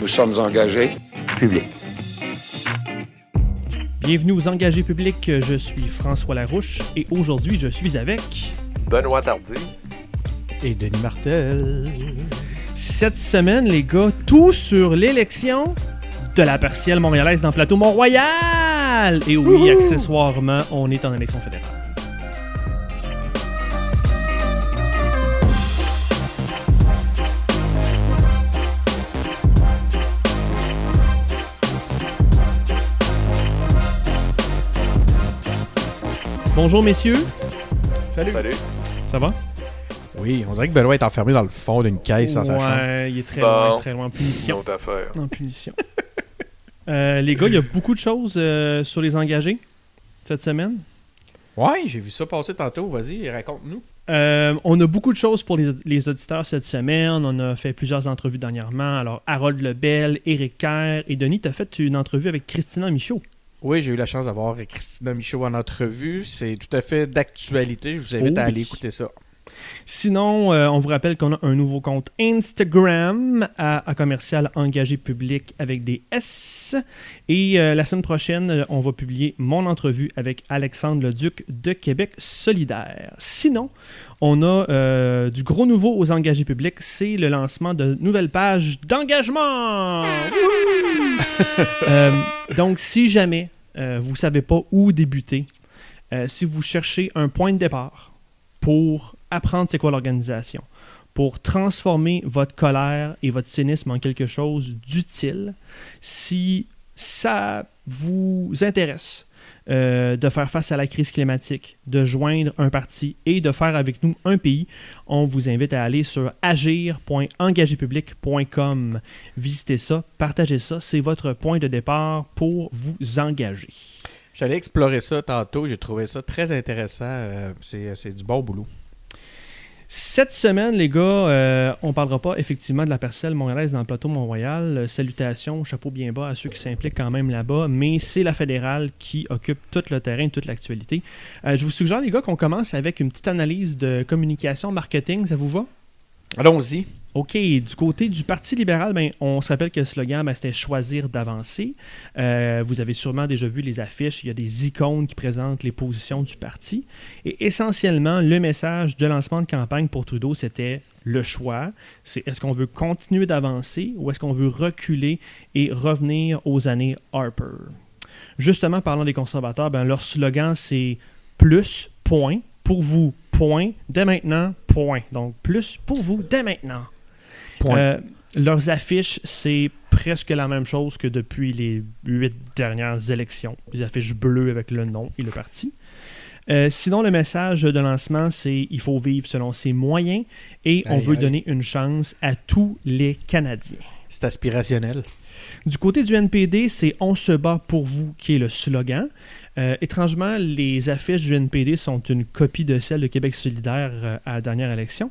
Nous sommes engagés. Public. Bienvenue aux engagés publics, je suis François Larouche et aujourd'hui je suis avec Benoît Tardy. Et Denis Martel. cette semaine les gars tout sur l'élection de la partielle montréalaise dans le plateau Mont-Royal. Et oui, accessoirement, on est en élection fédérale. Bonjour messieurs, Salut. Salut. ça va? Oui, on dirait que Benoît est enfermé dans le fond d'une caisse dans sa chambre. Ouais, il est très Bon. loin, très loin en Une punition. autre affaire. En punition. Euh, les gars, il y a beaucoup de choses euh, sur les engagés cette semaine. Ouais, j'ai vu ça passer tantôt. Vas-y, raconte-nous. Euh, on a beaucoup de choses pour les, les auditeurs cette semaine. On a fait plusieurs entrevues dernièrement. Alors, Harold Lebel, Éric Kerr et Denis, tu as fait une entrevue avec Christina Michaud. Oui, j'ai eu la chance d'avoir Christina Michaud en entrevue. C'est tout à fait d'actualité. Je vous invite Oh à oui. aller écouter ça. Sinon, euh, on vous rappelle qu'on a un nouveau compte Instagram à, à commercial engagé public avec des S. Et euh, la semaine prochaine, euh, on va publier mon entrevue avec Alexandre Leduc de Québec solidaire. Sinon, on a euh, du gros nouveau aux engagés publics, c'est le lancement de nouvelles pages d'engagement. Euh, donc, si jamais euh, vous ne savez pas où débuter, si vous cherchez un point de départ pour apprendre c'est quoi l'organisation, pour transformer votre colère et votre cynisme en quelque chose d'utile, si ça vous intéresse euh, de faire face à la crise climatique, de joindre un parti et de faire avec nous un pays, on vous invite à aller sur agir.engagépublic.com. Visitez ça, partagez ça, c'est votre point de départ pour vous engager. J'allais explorer ça tantôt. J'ai trouvé ça très intéressant. Euh, c'est c'est du bon boulot. Cette semaine, les gars, euh, on parlera pas effectivement de la parcelle montréalaise dans le plateau Mont-Royal. Salutations, chapeau bien bas à ceux qui s'impliquent quand même là-bas, mais c'est la fédérale qui occupe tout le terrain, toute l'actualité. Euh, je vous suggère, les gars, qu'on commence avec une petite analyse de communication, marketing, ça vous va? Allons-y. OK, du côté du Parti libéral, ben, on se rappelle que le slogan, ben, c'était choisir d'avancer. Euh, vous avez sûrement déjà vu les affiches, il y a des icônes qui présentent les positions du parti. Et essentiellement, le message de lancement de campagne pour Trudeau, c'était le choix. C'est est-ce qu'on veut continuer d'avancer ou est-ce qu'on veut reculer et revenir aux années Harper? Justement, parlant des conservateurs, ben, leur slogan, c'est plus, point, pour vous, point, dès maintenant, point. Donc, plus pour vous, dès maintenant. Euh, leurs affiches, c'est presque la même chose que depuis les huit dernières élections. Les affiches bleues avec le nom et le parti. Euh, sinon, le message de lancement, c'est il faut vivre selon ses moyens et on veut donner une chance à tous les Canadiens. C'est aspirationnel. Du côté du NPD, c'est On se bat pour vous qui est le slogan. Euh, étrangement, les affiches du NPD sont une copie de celles de Québec solidaire euh, à la dernière élection.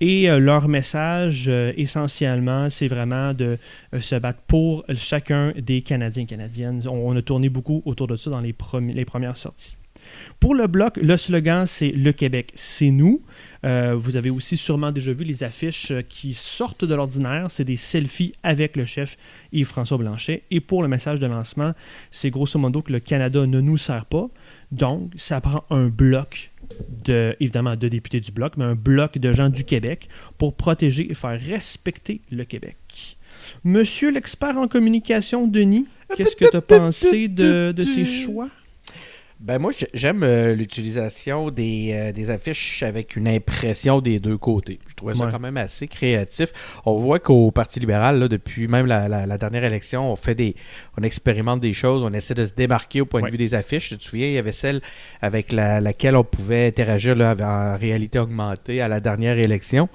Et euh, leur message, essentiellement, c'est vraiment de se battre pour chacun des Canadiens et Canadiennes. On, a tourné beaucoup autour de ça dans les premières sorties. Pour le bloc, le slogan, c'est Le Québec, c'est nous. Euh, vous avez aussi sûrement déjà vu les affiches qui sortent de l'ordinaire. C'est des selfies avec le chef Yves-François Blanchet. Et pour le message de lancement, c'est grosso modo que le Canada ne nous sert pas. Donc, ça prend un bloc de, évidemment, de députés du bloc, mais un bloc de gens du Québec pour protéger et faire respecter le Québec. Monsieur l'expert en communication, Denis, qu'est-ce que tu as pensé de, de ces choix? Ben moi, j'ai- j'aime euh, l'utilisation des, euh, des affiches avec une impression des deux côtés. Je trouvais ça Ouais. quand même assez créatif. On voit qu'au Parti libéral, là, depuis même la, la- la dernière élection, on fait des, on expérimente des choses, on essaie de se démarquer au point Ouais. de vue des affiches. Tu te souviens, il y avait celle avec la- laquelle on pouvait interagir là, en réalité augmentée à la dernière élection.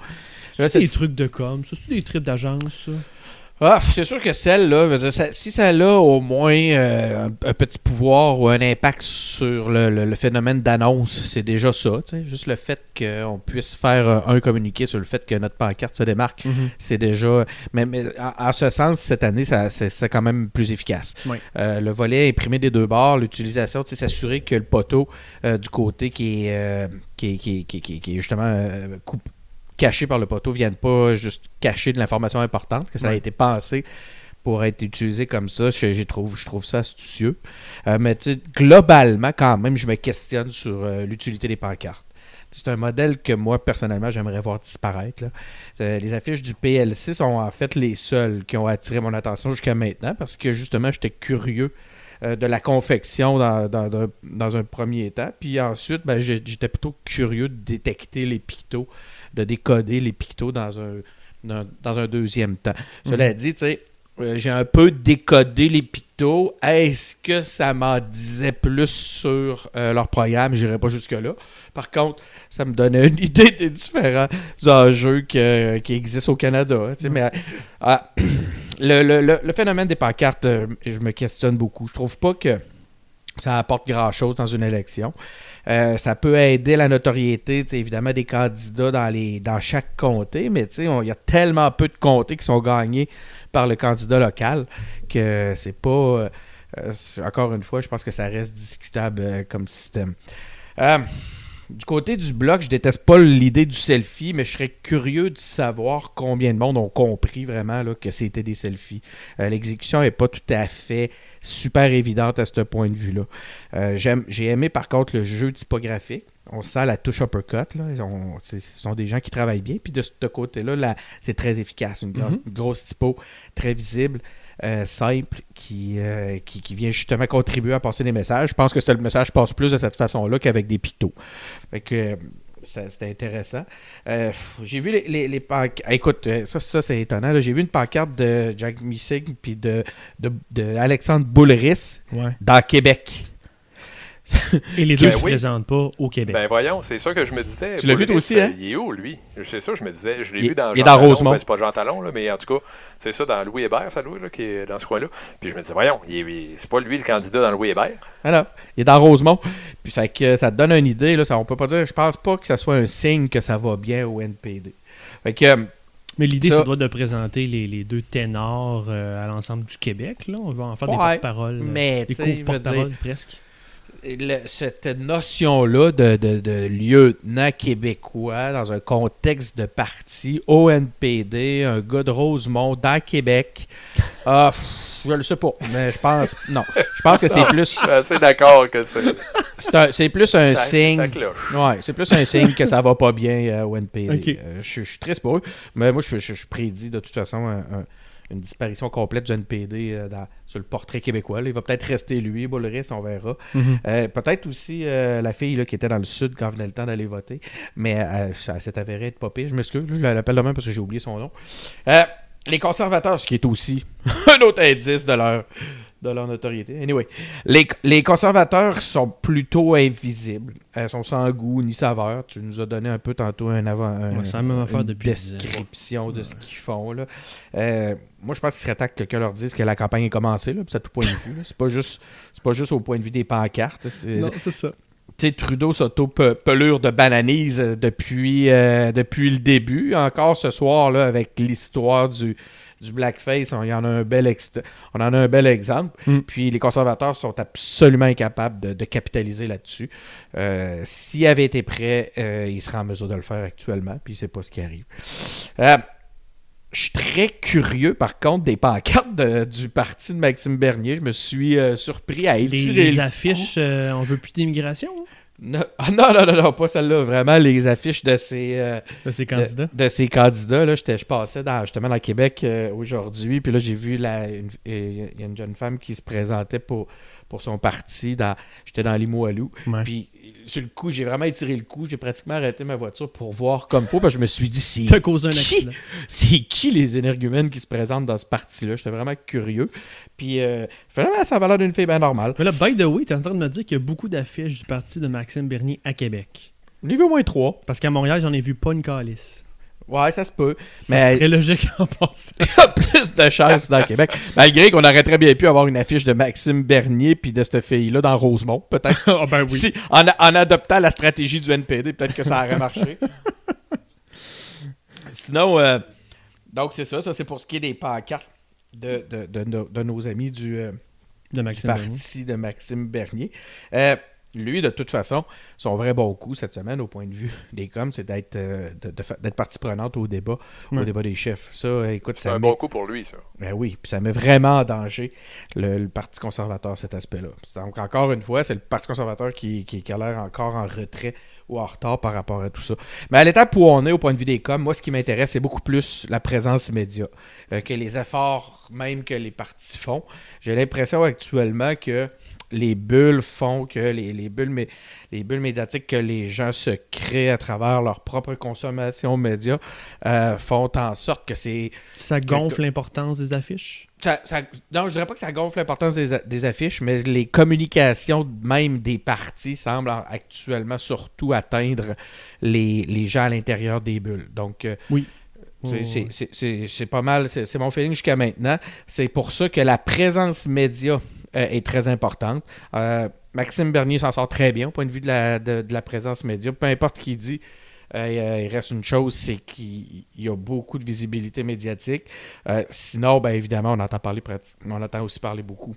C'est des trucs de com, ça, c'est des trips d'agence. Ah, c'est sûr que celle-là, si ça a au moins euh, un, un petit pouvoir ou un impact sur le, le- le phénomène d'annonce, c'est déjà ça. Juste le fait qu'on puisse faire un communiqué sur le fait que notre pancarte se démarque, c'est déjà. Mais, mais en, en ce sens, cette année, ça, c'est, quand même plus efficace. Oui. Euh, le volet imprimé des deux bords, l'utilisation, s'assurer que le poteau euh, du côté qui est, qui est, qui qui qui justement euh, coupe- caché par le poteau vienne pas juste cacher de l'information importante, que ça a été pensé pour être utilisé comme ça, je, trouve, je trouve ça astucieux. Euh, mais globalement, quand même, je me questionne sur euh, l'utilité des pancartes. C'est un modèle que moi, personnellement, j'aimerais voir disparaître. là. Euh, les affiches du PLC sont en fait les seules qui ont attiré mon attention jusqu'à maintenant parce que justement, j'étais curieux de la confection dans, dans- un premier temps. Puis ensuite, ben, j'étais plutôt curieux de détecter les pictos, de décoder les pictos dans un, dans, dans un deuxième temps. Cela dit, tu sais, euh, j'ai un peu décodé les pictos. Est-ce que ça m'en disait plus sur euh, leur programme? J'irai pas jusque-là. Par contre, ça me donnait une idée des différents enjeux que- qui existent au Canada. tu sais, Mais euh, le, le- le- le phénomène des pancartes, euh, je me questionne beaucoup. Je trouve pas que ça apporte grand-chose dans une élection. Euh, ça peut aider la notoriété, évidemment, des candidats dans, les, dans chaque comté, mais il y a tellement peu de comtés qui sont gagnés par le candidat local que c'est pas... euh, euh, encore une fois, je pense que ça reste discutable comme système. Du côté du bloc, je déteste pas l'idée du selfie, mais je serais curieux de savoir combien de monde ont compris vraiment là, que c'était des selfies. L'exécution n'est pas tout à fait super évidente à ce point de vue-là. Euh, j'aime- J'ai aimé par contre le jeu typographique. On sent la touche uppercut. Là. On- c'est- ce sont des gens qui travaillent bien. Puis de ce côté-là, là, c'est très efficace. Une grosse, Mhm. grosse typo très visible, euh, simple, qui, euh, qui, qui vient justement contribuer à passer des messages. Je pense que c'est- le message passe plus de cette façon-là qu'avec des pictos. Fait que c'était intéressant. Euh, J'ai vu les, les, les panc- ah, Écoute, euh, ça, ça c'est étonnant. J'ai vu une pancarte de Jack Missing puis de, de, de Alexandre Boulris Ouais. dans Québec. Et les deux ne se oui. présentent pas au Québec. Ben voyons, c'est ça que je me disais. Tu l'as vu, toi aussi, hein? Il est où, lui? C'est ça, je me disais. Je l'ai vu dans il est dans Talon. Rosemont. Ben, c'est pas Jean Talon, là, mais en tout cas, c'est ça, dans Louis Hébert, ça doit, là, qui est dans ce coin-là. Puis je me disais, voyons, c'est pas lui le candidat dans Louis Hébert. Voilà. Il est dans Rosemont. Puis fait que ça te donne une idée. Là, ça, on peut pas dire. Je pense pas que ça soit un signe que ça va bien au NPD. Fait que. euh, Mais l'idée, Ça- ça doit de présenter les, les deux ténors euh, à l'ensemble du Québec. Là. On va en faire des porte-paroles. mais, des veux co-porte-paroles presque. Le- cette notion-là de, de, de lieutenant québécois dans un contexte de parti au NPD, un gars de Rosemont dans Québec, ah, pff, je le sais pas, mais je pense non, je pense que c'est plus Je suis assez d'accord que c'est c'est un- c'est plus un ça, signe. Ouais, c'est plus un signe que ça va pas bien euh, au NPD. Euh, je, je suis triste pour eux, mais moi, je, je- je prédis de toute façon un- un- une disparition complète du NPD euh, dans- sur le portrait québécois. là. Il va peut-être rester lui, Boulris, on verra. Mhm. Euh, peut-être aussi euh, la fille là, qui était dans le sud quand venait le temps d'aller voter, mais ça s'est avéré être pas pire. Je m'excuse, je l'appelle demain parce que j'ai oublié son nom. Les conservateurs, ce qui est aussi un autre indice de leur, de leur notoriété. Anyway, les, les conservateurs sont plutôt invisibles. Elles sont sans goût ni saveur. Tu nous as donné un peu tantôt un avant, un- Ouais, même une description de ce qu'ils font. Là. Euh, moi, je pense qu'il serait temps que quelqu'un leur dise que la campagne est commencée, là, puis c'est à tout point de vue. C'est pas juste, c'est pas juste au point de vue des pancartes. C'est- Non, c'est ça. tu sais, Trudeau s'auto-pelure de bananise depuis, euh, depuis le début. Encore ce soir, là, avec l'histoire du, du blackface, on, y en a un bel ext- on en a un bel exemple. Mm. Puis les conservateurs sont absolument incapables de, de capitaliser là-dessus. Euh, S'ils avaient été prêts, euh, ils seraient en mesure de le faire actuellement, puis c'est pas ce qui arrive. Euh, je suis très curieux, par contre, des pancartes de- du parti de Maxime Bernier. Je me suis euh, surpris à Les, étirer les le affiches, euh, on veut plus d'immigration hein, non, ah, non, non, non, non, pas celle-là. Vraiment, les affiches de ces, euh, de ces candidats. de ces candidats. Là, je passais dans, justement dans Québec euh, aujourd'hui, puis là, j'ai vu la, une- il y a une jeune femme qui se présentait pour, pour son parti. Dans, j'étais dans Limoilou. Ouais. Puis, sur le coup, j'ai vraiment étiré le coup. J'ai pratiquement arrêté ma voiture pour voir comme faut, parce que je me suis dit, c'est T'as causé un qui? accident. c'est qui les énergumènes qui se présentent dans ce parti-là? J'étais vraiment curieux. Puis, euh, finalement, ça a l'air d'une fille bien normale. Mais là, by the way, t'es en train de me dire qu'il y a beaucoup d'affiches du parti de Maxime Bernier à Québec. Niveau moins 3. Parce qu'à Montréal, j'en ai vu pas une calice. Ouais, ça se peut. Ça Mais- serait logique en passant. Il y a plus de chances dans Québec. Malgré qu'on aurait très bien pu avoir une affiche de Maxime Bernier puis de cette fille-là dans Rosemont, peut-être. Ah ben oui. Si, en, en adoptant la stratégie du NPD, peut-être que ça aurait marché. Sinon, euh, donc c'est ça. Ça, c'est pour ce qui est des pancartes de, de, de nos- de nos amis du, euh, De du Maxime Bernier. parti de Maxime Bernier. Euh, lui, de toute façon, son vrai bon coup cette semaine, au point de vue des coms, c'est d'être euh, d'être partie prenante au débat, au débat des chefs. Ça, écoute, C'est ça un met- bon coup pour lui, ça. Ben oui, puis ça met vraiment en danger le, le Parti conservateur, cet aspect-là. Donc, encore une fois, c'est le Parti conservateur qui, qui- qui a l'air encore en retrait ou en retard par rapport à tout ça. Mais à l'étape où on est au point de vue des coms, moi, ce qui m'intéresse, c'est beaucoup plus la présence média euh, que les efforts même que les partis font. J'ai l'impression actuellement que les bulles font que les, les bulles, les bulles médiatiques que les gens se créent à travers leur propre consommation média euh, font en sorte que c'est Ça gonfle l'importance des affiches? ça, ça- non, je dirais pas que ça gonfle l'importance des, affiches, mais les communications même des partis semblent en- actuellement surtout atteindre les, les gens à l'intérieur des bulles. Donc, euh, Oui. c'est- pas mal, c'est mon feeling jusqu'à maintenant. C'est pour ça que la présence média euh, est très importante. Euh, Maxime Bernier s'en sort très bien au point de vue de la, de, de la présence média. Peu importe ce qu'il dit, euh, il reste une chose, c'est qu'il y a beaucoup de visibilité médiatique. Euh, sinon, ben évidemment, on entend parler on entend aussi parler beaucoup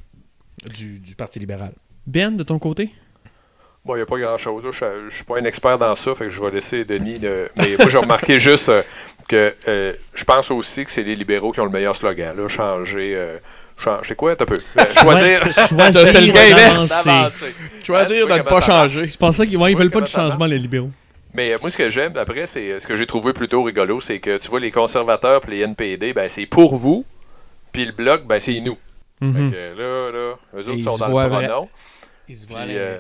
du, du Parti libéral. Ben, de ton côté? Bon, il n'y a pas grand-chose. Je ne suis pas un expert dans ça, fait que je vais laisser Denis. de- Mais moi, j'ai remarqué juste euh, que euh, je pense aussi que c'est les libéraux qui ont le meilleur slogan. Là, changer. euh, changer quoi, t'as peu? Euh, choisir. Choisir le gars inverse. Choisir Ouais, de ne pas changer. Je pense ça qu'ils ouais, ils Ouais, veulent pas de changement, les libéraux. Mais euh, moi, ce que j'aime, après, c'est euh, ce que j'ai trouvé plutôt rigolo, c'est que tu vois, les conservateurs et les NPD, ben, c'est pour vous, puis le bloc, ben, c'est nous. Mhm. Fait que là, là, eux autres sont dans le pronom. Ils se voient euh,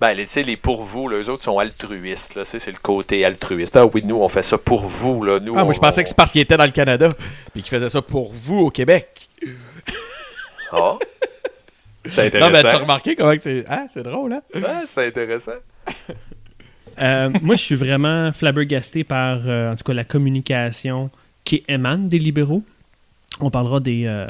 ben, les, tu sais, les pour vous, là, eux autres sont altruistes. Là, c'est le côté altruiste. Ah oui, nous, on fait ça pour vous. Là, nous, Ah, moi, on- je pensais que c'est parce qu'il était dans le Canada puis qu'il faisait ça pour vous au Québec. Ah! C'est Non, mais tu as intéressant. remarqué comment que c'est. Ah, c'est drôle, hein? Ouais, c'est intéressant. Euh, moi, je suis vraiment flabbergasté par, euh, en tout cas, la communication qui émane des libéraux. On parlera des, euh,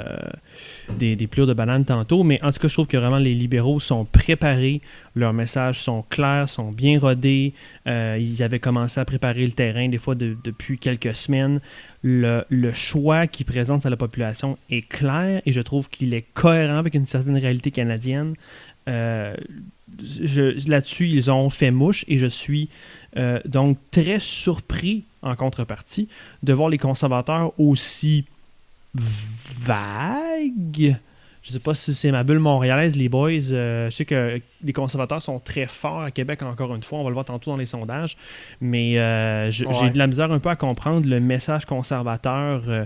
des, de bananes tantôt, mais en tout cas, je trouve que vraiment les libéraux sont préparés, leurs messages sont clairs, sont bien rodés. Euh, ils avaient commencé à préparer le terrain des fois de- depuis quelques semaines. Le, choix qu'ils présentent à la population est clair et je trouve qu'il est cohérent avec une certaine réalité canadienne. Euh, Là-dessus, ils ont fait mouche et je suis euh, donc très surpris en contrepartie de voir les conservateurs aussi vagues. Je sais pas si c'est ma bulle montréalaise, les boys. euh, je sais que les conservateurs sont très forts à Québec, encore une fois. On va le voir tantôt dans les sondages. Mais euh, j'ai Ouais. de la misère un peu à comprendre le message conservateur euh,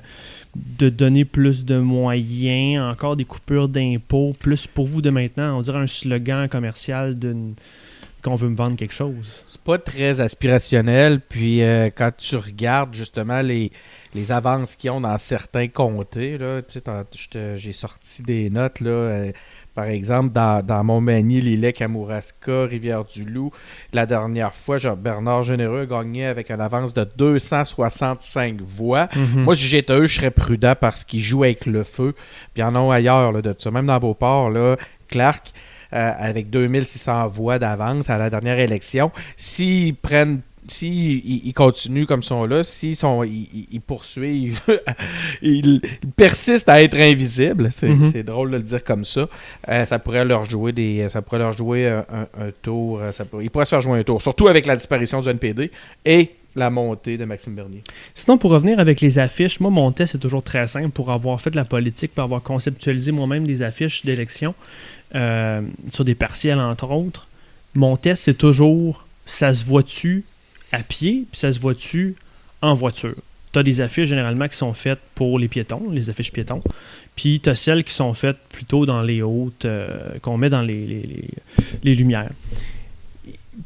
de donner plus de moyens, encore des coupures d'impôts, plus pour vous de maintenant. On dirait un slogan commercial d'une qu'on veut me vendre quelque chose. C'est pas très aspirationnel. Puis quand tu regardes justement les, les avances qu'ils ont dans certains comtés, j'ai sorti des notes. Là, euh, par exemple, dans, dans Montmagny, Lillet, Kamouraska, Rivière-du-Loup, la dernière fois, genre, Bernard Généreux a gagné avec une avance de 265 voix. Moi, si j'étais eux, je serais prudent parce qu'ils jouent avec le feu. Puis en ont ailleurs là, de ça. Même dans Beauport, là, Clark, euh, avec 2600 voix d'avance à la dernière élection, s'ils prennent. S'ils ils- ils continuent comme sont là, s'ils sont, ils, poursuivent, ils, ils persistent à être invisibles, c'est Mhm. c'est drôle de le dire comme ça, euh, ça pourrait leur jouer des, ça pourrait leur jouer un, un- un tour, euh, ça pourrait- ils pourraient se faire jouer un tour, surtout avec la disparition du NPD et la montée de Maxime Bernier. Sinon, pour revenir avec les affiches, moi, mon test est toujours très simple pour avoir fait de la politique, pour avoir conceptualisé moi-même des affiches d'élection euh, sur des partiels, entre autres. Mon test, c'est toujours ça se voit-tu à pied, puis ça se voit-tu en voiture? Tu as des affiches généralement qui sont faites pour les piétons, les affiches piétons. Puis tu as celles qui sont faites plutôt dans les hautes, euh, qu'on met dans les, lumières.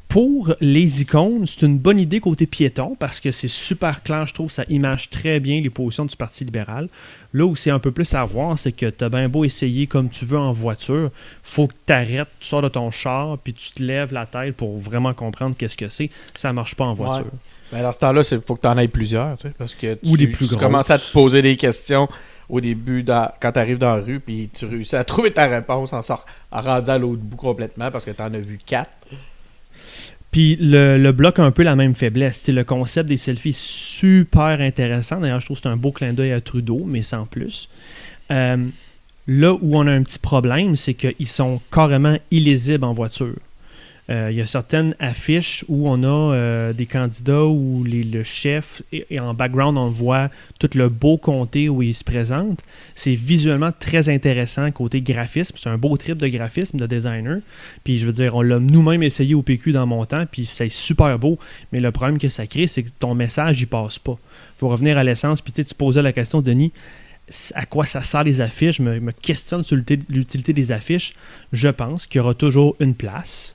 Pour les icônes, c'est une bonne idée côté piéton parce que c'est super clair, je trouve, ça image très bien les positions du Parti libéral. Là où c'est un peu plus à voir, c'est que tu as bien beau essayer comme tu veux en voiture, faut que tu arrêtes, tu sors de ton char, puis tu te lèves la tête pour vraiment comprendre qu'est-ce que c'est. Ça marche pas en voiture. Mais dans ce temps-là, il faut que tu en aies plusieurs, tu sais, parce que tu, Ou des plus tu commences à te poser des questions au début dans- quand tu arrives dans la rue, puis tu réussis à trouver ta réponse en, sort, en rendant à l'autre bout complètement parce que tu en as vu quatre. Puis le, bloc a un peu la même faiblesse. Le concept des selfies super intéressant. D'ailleurs, je trouve que c'est un beau clin d'œil à Trudeau, mais sans plus. Euh, là où on a un petit problème, c'est qu'ils sont carrément illisibles en voiture. Euh, il y a certaines affiches où on a euh, des candidats où les- le chef, et, en background, on voit tout le beau comté où il se présente. C'est visuellement très intéressant côté graphisme. C'est un beau trip de graphisme de designer. Puis je veux dire, on l'a nous-mêmes essayé au PQ dans mon temps, puis c'est super beau. Mais le problème que ça crée, c'est que ton message, il passe pas. faut revenir à l'essence. Puis tu sais, tu posais la question, Denis, à quoi ça sert les affiches? Je me, me questionne sur l'utilité des affiches. Je pense qu'il y aura toujours une place.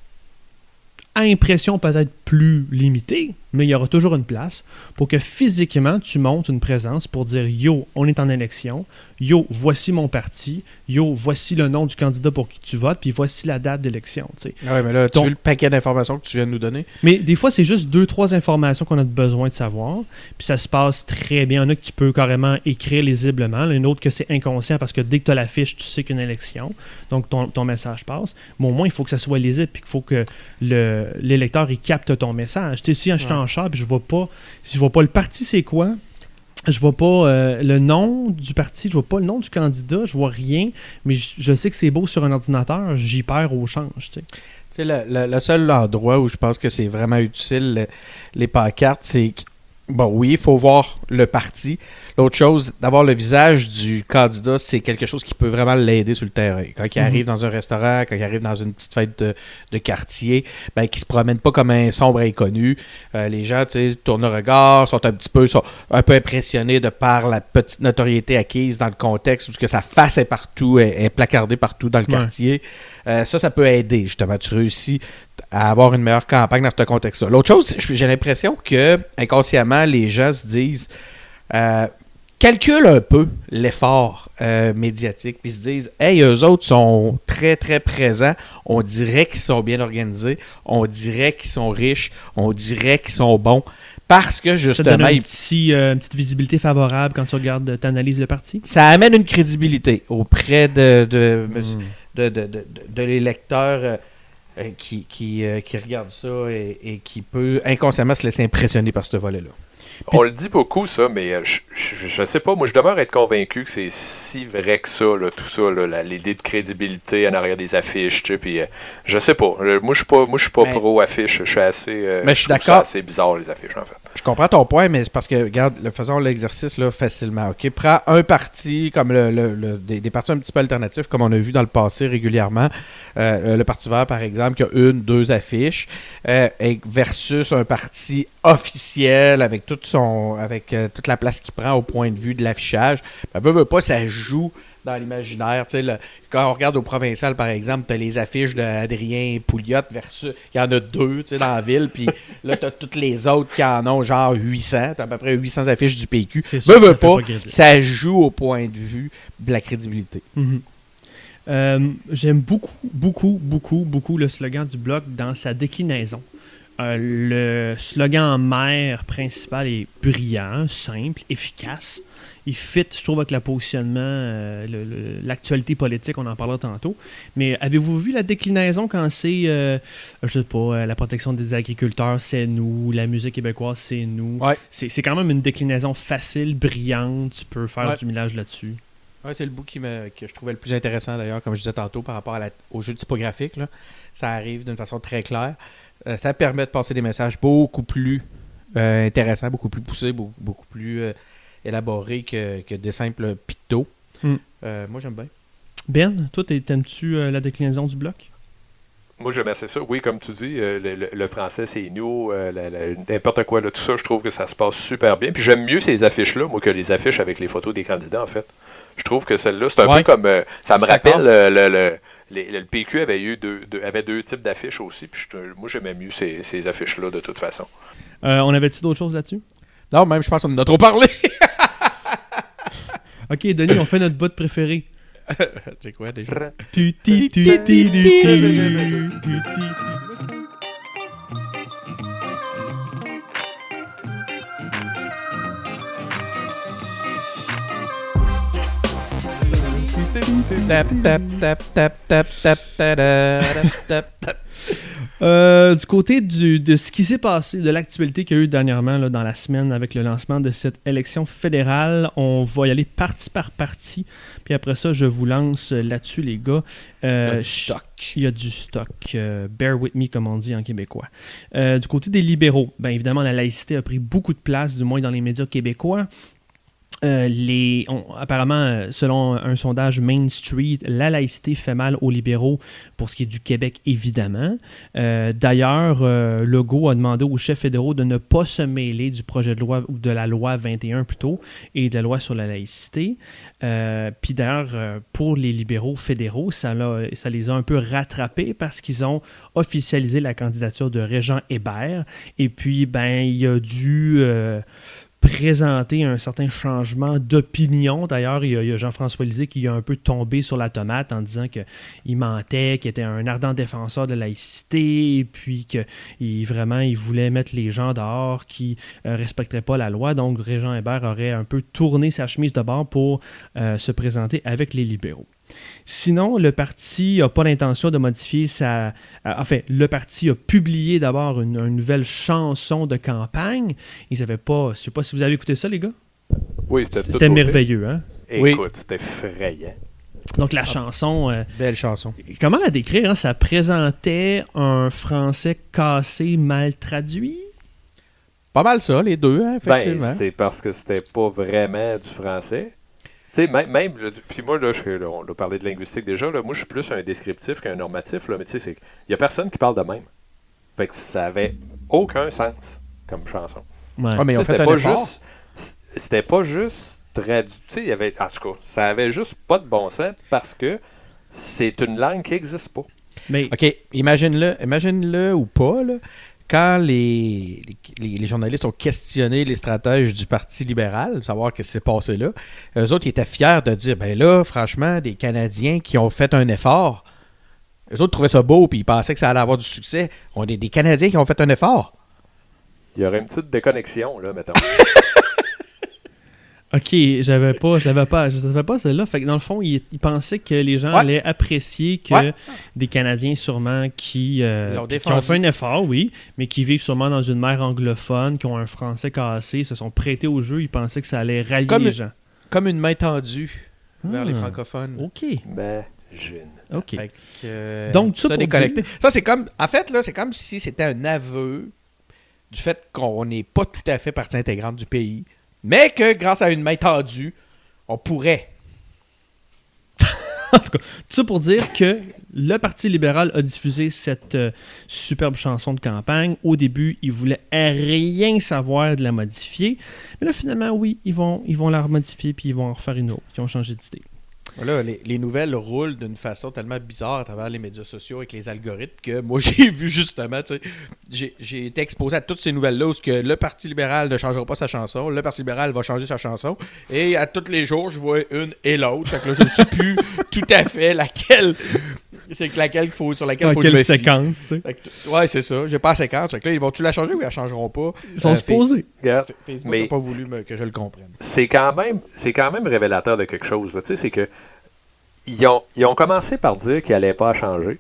Impression peut-être plus limitée, mais il y aura toujours une place pour que physiquement tu montes une présence pour dire Yo, on est en élection. Yo, voici mon parti. Yo, voici le nom du candidat pour qui tu votes. Puis voici la date d'élection. Ah ouais, mais là, tu Donc- veux le paquet d'informations que tu viens de nous donner? Mais des fois, c'est juste deux, trois informations qu'on a besoin de savoir. Puis ça se passe très bien. Il y en a que tu peux carrément écrire lisiblement. Une autre que c'est inconscient parce que dès que tu as la fiche, tu sais qu'une élection. Donc ton, ton message passe. Mais au moins, il faut que ça soit lisible. Puis qu'il faut que le- l'électeur il capte ton message. Tu sais, si je suis en char puis je vois pas, si je vois pas le parti, c'est quoi? Je vois pas euh, le nom du parti, je vois pas le nom du candidat, je vois rien, mais je, je sais que c'est beau sur un ordinateur, j'y perds au change. tu sais. Le, le- le seul endroit où je pense que c'est vraiment utile, le- les pancartes, c'est que, bon, oui, il faut voir le parti. L'autre chose, d'avoir le visage du candidat, c'est quelque chose qui peut vraiment l'aider sur le terrain. Quand il Mhm. arrive dans un restaurant, quand il arrive dans une petite fête de, de quartier, ben, qu'il se promène pas comme un sombre inconnu. Euh, les gens, tu sais, tournent le regard, sont un petit peu, sont un peu impressionnés de par la petite notoriété acquise dans le contexte, où que sa face est partout, est, est placardée partout dans le Ouais. quartier. Euh, ça, ça peut aider, justement. Tu réussis à avoir une meilleure campagne dans ce contexte-là. L'autre chose, c'est- j'ai l'impression que inconsciemment, les gens se disent euh, calculent un peu l'effort euh, médiatique, puis se disent Hey, eux autres sont très, très présents. On dirait qu'ils sont bien organisés. On dirait qu'ils sont riches. On dirait qu'ils sont bons. Parce que, Ça te justement, donne un ils petit, euh, une petite visibilité favorable quand tu regardes, tu analyses le parti? ça amène une crédibilité auprès de, de, Mm. De, de, de, de- de l'électeur euh, euh, qui, qui, euh, qui regarde ça et, et qui peut inconsciemment se laisser impressionner par ce volet-là. On le dit beaucoup, ça, mais je, je, je sais pas. Moi, je demeure être convaincu que c'est si vrai que ça, là, tout ça, l'idée de crédibilité en arrière des affiches. Tu sais, puis, euh, je sais pas. Moi, je suis pas, moi, je suis pas Mais- pro-affiche. Je suis assez. Mais je suis d'accord. assez bizarre, les affiches, en fait. Je comprends ton point, mais c'est parce que, regarde, le- faisons l'exercice là, facilement. Prends un parti, comme le, le- le- des, des partis un petit peu alternatifs, comme on a vu dans le passé régulièrement. Euh, le Parti vert, par exemple, qui a une, deux affiches, euh, versus un parti officiel avec, toute son, avec euh, toute la place qu'il prend au point de vue de l'affichage. Ben, veut, veut pas, ça joue dans l'imaginaire. Tu sais, le- Quand on regarde au provincial, par exemple, tu as les affiches d'Adrien Pouliot versus. Il y en a deux tu sais, dans la ville, puis là, tu as toutes les autres qui en ont genre 800. Tu as à peu près 800 affiches du PQ. Sûr ça pas, pas ça joue au point de vue de la crédibilité. Mhm. Euh, J'aime beaucoup, beaucoup, beaucoup, beaucoup le slogan du bloc dans sa déclinaison. Euh, le slogan mère principal est brillant, simple, efficace. Il fit, je trouve, avec le positionnement, euh, l'actualité politique, on en parlera tantôt. Mais avez-vous vu la déclinaison quand c'est, euh, je sais pas, euh, la protection des agriculteurs, c'est nous, la musique québécoise, c'est nous? Ouais. C'est c'est quand même une déclinaison facile, brillante, tu peux faire Ouais. du millage là-dessus. Ouais, c'est le bout qui me, que je trouvais le plus intéressant d'ailleurs, comme je disais tantôt, par rapport à la- au jeu typographique. Là. Ça arrive d'une façon très claire. Euh, ça permet de passer des messages beaucoup plus euh, intéressants, beaucoup plus poussés, beaucoup, beaucoup plus euh, élaborés que, que des simples pictos. Mm. Euh, moi, j'aime bien. Ben, toi, t'aimes-tu euh, la déclinaison du bloc? Moi, j'aime assez ça. Oui, comme tu dis, euh, le, le- le français, c'est nous, euh, n'importe quoi, là, tout ça, je trouve que ça se passe super bien. Puis j'aime mieux ces affiches-là, moi, que les affiches avec les photos des candidats, en fait. Je trouve que celle-là, c'est un Ouais. peu comme. euh, ça me rappelle euh, le, le- les- le PQ avait eu deux, deux- avait deux types d'affiches aussi. Puis je- moi, j'aimais mieux ces, ces affiches-là, de toute façon. Euh, on avait-tu d'autres choses là-dessus? Non, même, je pense qu'on en a trop parlé. Ok, Denis, on fait notre bout préféré. c'est quoi déjà? Tu, ti, tu, ti, tu, tu, tu, ti, ti. Tap, tap, tap, tap, tap, tap, tap, tap, tap, tap. Euh, du côté du, de ce qui s'est passé, de l'actualité qu'il y a eu dernièrement là, dans la semaine avec le lancement de cette élection fédérale, on va y aller partie par partie. Puis après ça, je vous lance là-dessus, les gars. Euh, Il y a du stock. Il y a du stock. Euh, bear with me, comme on dit en québécois. Du côté des libéraux, bien évidemment, la laïcité a pris beaucoup de place, du moins dans les médias québécois. Euh, apparemment, euh, selon un sondage Main Street, la laïcité fait mal aux libéraux pour ce qui est du Québec, évidemment. Euh, D'ailleurs, Legault a demandé aux chefs fédéraux de ne pas se mêler du projet de loi, ou de la loi 21 plutôt, et de la loi sur la laïcité. Puis d'ailleurs, pour les libéraux fédéraux, ça, ça les a un peu rattrapés parce qu'ils ont officialisé la candidature de Régent Hébert. Et puis, ben, il a dû... euh, présenter un certain changement d'opinion. D'ailleurs, il y a, Jean-François Lisée qui a un peu tombé sur la tomate en disant qu'il mentait, qu'il était un ardent défenseur de laïcité, puis que il, vraiment, il voulait mettre les gens dehors qui ne respecteraient pas la loi. Donc, Régent Hébert aurait un peu tourné sa chemise de bord pour euh, se présenter avec les libéraux. Sinon, le parti n'a pas l'intention de modifier sa... euh, Enfin, le parti a publié d'abord une, une nouvelle chanson de campagne. Ils n'avaient pas... Je ne sais pas si vous avez écouté ça, les gars. Oui, c'était tout C'était beauté. merveilleux, hein? Oui. Écoute, c'était effrayant. Donc, la chanson... euh, Belle chanson. comment la décrire? hein? Ça présentait un français cassé, mal traduit? Pas mal ça, les deux, hein, Ben, effectivement. c'est parce que c'était pas vraiment du français. Tu sais, même, même puis moi, là, je- là, on a parlé de linguistique déjà, là, moi, je suis plus un descriptif qu'un normatif, là, mais tu sais, c'est- il y a personne qui parle de même. Fait que ça avait aucun sens comme chanson. Ouais. Ah, mais fait C'était pas effort. juste, c'était pas juste traduit, tu sais, il y avait, en tout cas, ça avait juste pas de bon sens parce que c'est une langue qui n'existe pas. Mais OK, imagine-le, imagine-le ou pas, là, quand les, les, les journalistes ont questionné les stratèges du Parti libéral, savoir ce qui s'est passé là, eux autres, ils étaient fiers de dire, ben là, franchement, des Canadiens qui ont fait un effort, eux autres trouvaient ça beau, puis ils pensaient que ça allait avoir du succès. On est des Canadiens qui ont fait un effort. Il y aurait une petite déconnexion, là, mettons. OK, j'avais pas, je l'avais pas, je savais pas celle-là. Fait que dans le fond, il, il pensait que les gens Ouais. allaient apprécier que Ouais. des Canadiens sûrement qui, euh, qui ont fait un effort, oui, mais qui vivent sûrement dans une mer anglophone, qui ont un français cassé, se sont prêtés au jeu, ils pensaient que ça allait rallier Comme- les gens. Comme une main tendue vers Ah. les francophones. OK, Imagine. OK. Fait que, euh, Donc, tout ça déconnecté. Ça, c'est comme. En fait, là, c'est comme si c'était un aveu du fait qu'on n'est pas tout à fait partie intégrante du pays, mais que grâce à une main tendue, on pourrait. En tout cas, tout ça pour dire que le Parti libéral a diffusé cette euh, superbe chanson de campagne. Au début, ils voulaient rien savoir de la modifier. Mais là, finalement, oui, ils vont, ils vont la remodifier puis ils vont en refaire une autre. Ils ont changé d'idée. Voilà, les, les nouvelles roulent d'une façon tellement bizarre à travers les médias sociaux avec les algorithmes que moi j'ai vu justement, tu sais, j'ai- j'ai été exposé à toutes ces nouvelles-là où ce que le Parti libéral ne changera pas sa chanson, le Parti libéral va changer sa chanson, et à tous les jours je vois une et l'autre, fait que là je ne sais plus tout à fait laquelle c'est laquelle qu'il faut sur laquelle il faut quelle séquence, tu sais? Ouais, c'est ça. J'ai pas la séquence. Fait que là, ils vont-tu la changer ou ils la changeront pas? Ils sont Euh, supposés. Facebook Mais n'a pas voulu me- que je le comprenne. c'est quand même c'est quand même révélateur de quelque chose. là. Tu sais, c'est que ils ont, ils ont commencé par dire qu'ils n'allaient pas changer.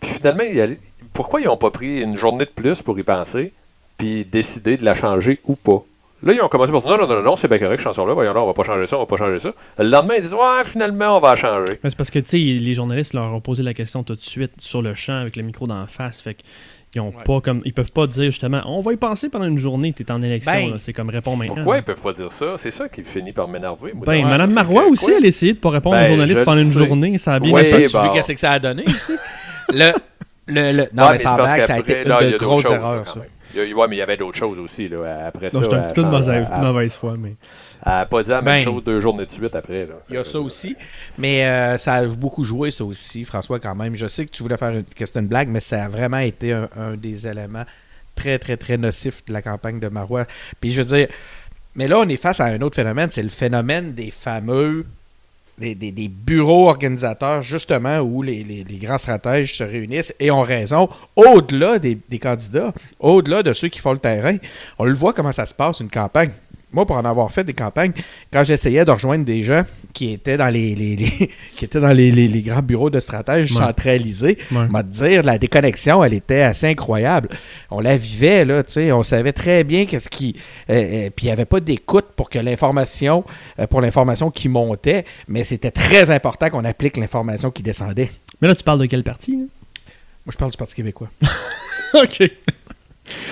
Puis finalement, ils allaient- pourquoi ils n'ont pas pris une journée de plus pour y penser, puis décider de la changer ou pas? Là, ils ont commencé par dire non, non, non, non, non, c'est bien correct, cette chanson-là, voyons là, on va pas changer ça, on va pas changer ça. Le lendemain, ils disent ouais, finalement, on va la changer. Mais C'est parce que, tu sais, les journalistes leur ont posé la question tout de suite sur le champ avec le micro d'en face. Fait qu'ils ont Ouais. pas comme. Ils peuvent pas dire justement on va y penser pendant une journée, t'es en élection. Ben, c'est comme répondre maintenant. Pourquoi ils peuvent pas dire ça? C'est ça qui finit par m'énerver. Ben, Madame Marois aussi, quoi? elle a essayé de pas répondre Ben, aux journalistes pendant une sais. journée. Ça a bien Ouais, été. Tu bon. qu'est-ce que ça a donné aussi? le, le, le- non, Ouais, mais blague, ça a été une a de ouais, mais il y avait d'autres choses aussi. Là, après Non, ça, j'étais un petit peu de mauvaise, mauvaise foi, mais. Pas dit la même Ben, chose deux journées de suite après. Là. Il y a ça aussi. Mais euh, ça a beaucoup joué, ça aussi, François, quand même. Je sais que tu voulais faire une, que c'était une blague, mais ça a vraiment été un, un des éléments très, très, très nocifs de la campagne de Marois. Puis je veux dire, mais là, on est face à un autre phénomène. C'est le phénomène des fameux. Des, des- bureaux organisateurs, justement, où les, les- les grands stratèges se réunissent et ont raison, au-delà des, des candidats, au-delà de ceux qui font le terrain. On le voit comment ça se passe, une campagne. Moi, pour en avoir fait des campagnes, quand j'essayais de rejoindre des gens qui étaient dans les, les- les- qui étaient dans les, les- grands bureaux de stratèges Ouais. centralisés, Ouais. te dire, la déconnexion, elle était assez incroyable. On la vivait, là, tu sais, on savait très bien qu'est-ce qui... euh, euh, puis il n'y avait pas d'écoute pour que l'information, euh, pour l'information qui montait, mais c'était très important qu'on applique l'information qui descendait. Mais là, tu parles de quelle partie? là? Moi, je parle du Parti québécois. OK.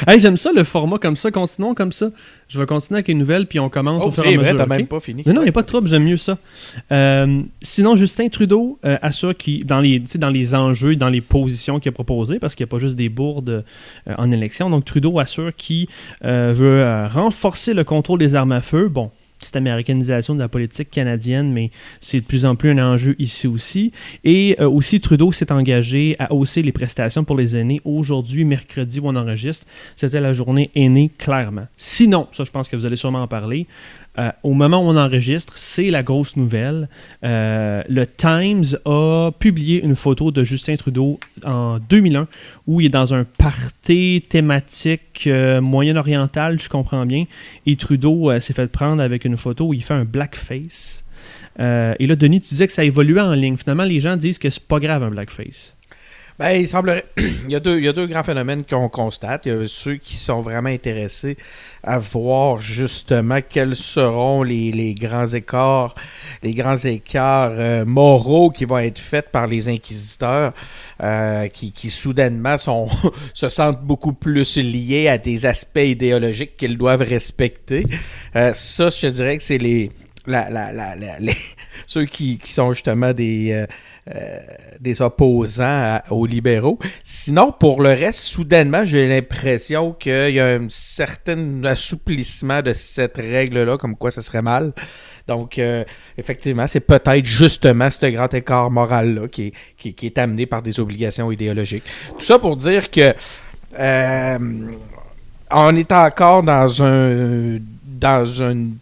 Hey, j'aime ça, le format comme ça. Continuons comme ça. Je vais continuer avec les nouvelles, puis on commence Oh, au fur et à c'est vrai, mesure. t'as OK? même pas fini. Non, non, il n'y a pas de trouble, j'aime mieux ça. Euh, sinon, Justin Trudeau euh, assure qu'il, dans les, dans les enjeux, dans les positions qu'il a proposées, parce qu'il n'y a pas juste des bourdes euh, en élection, donc Trudeau assure qu'il veut renforcer le contrôle des armes à feu. Bon, petite américanisation de la politique canadienne, mais c'est de plus en plus un enjeu ici aussi. Et euh, aussi, Trudeau s'est engagé à hausser les prestations pour les aînés. Aujourd'hui, mercredi, on enregistre, c'était la journée aînée, clairement. Sinon, ça, je pense que vous allez sûrement en parler, euh, au moment où on enregistre, c'est la grosse nouvelle. Euh, le Times a publié une photo de Justin Trudeau en 2001 où il est dans un party thématique euh, moyen-oriental, je comprends bien. Et Trudeau s'est fait prendre avec une photo où il fait un blackface. Et là, Denis, tu disais que ça évoluait en ligne. Finalement, les gens disent que c'est pas grave un blackface. Ben, il semblerait. il, y a deux, il y a deux grands phénomènes qu'on constate. Il y a ceux qui sont vraiment intéressés à voir justement quels seront les, les grands écarts, les grands écarts euh, moraux qui vont être faits par les inquisiteurs, euh, qui, qui soudainement sont, se sentent beaucoup plus liés à des aspects idéologiques qu'ils doivent respecter. Euh, ça, je dirais que c'est les, les- ceux qui, qui sont justement des. euh, des opposants aux libéraux. Sinon, pour le reste, soudainement, j'ai l'impression qu'il y a un certain assouplissement de cette règle-là, comme quoi ça serait mal. Donc, euh, effectivement, c'est peut-être justement ce grand écart moral-là qui est, qui, qui est amené par des obligations idéologiques. Tout ça pour dire que euh, on est encore dans un dans une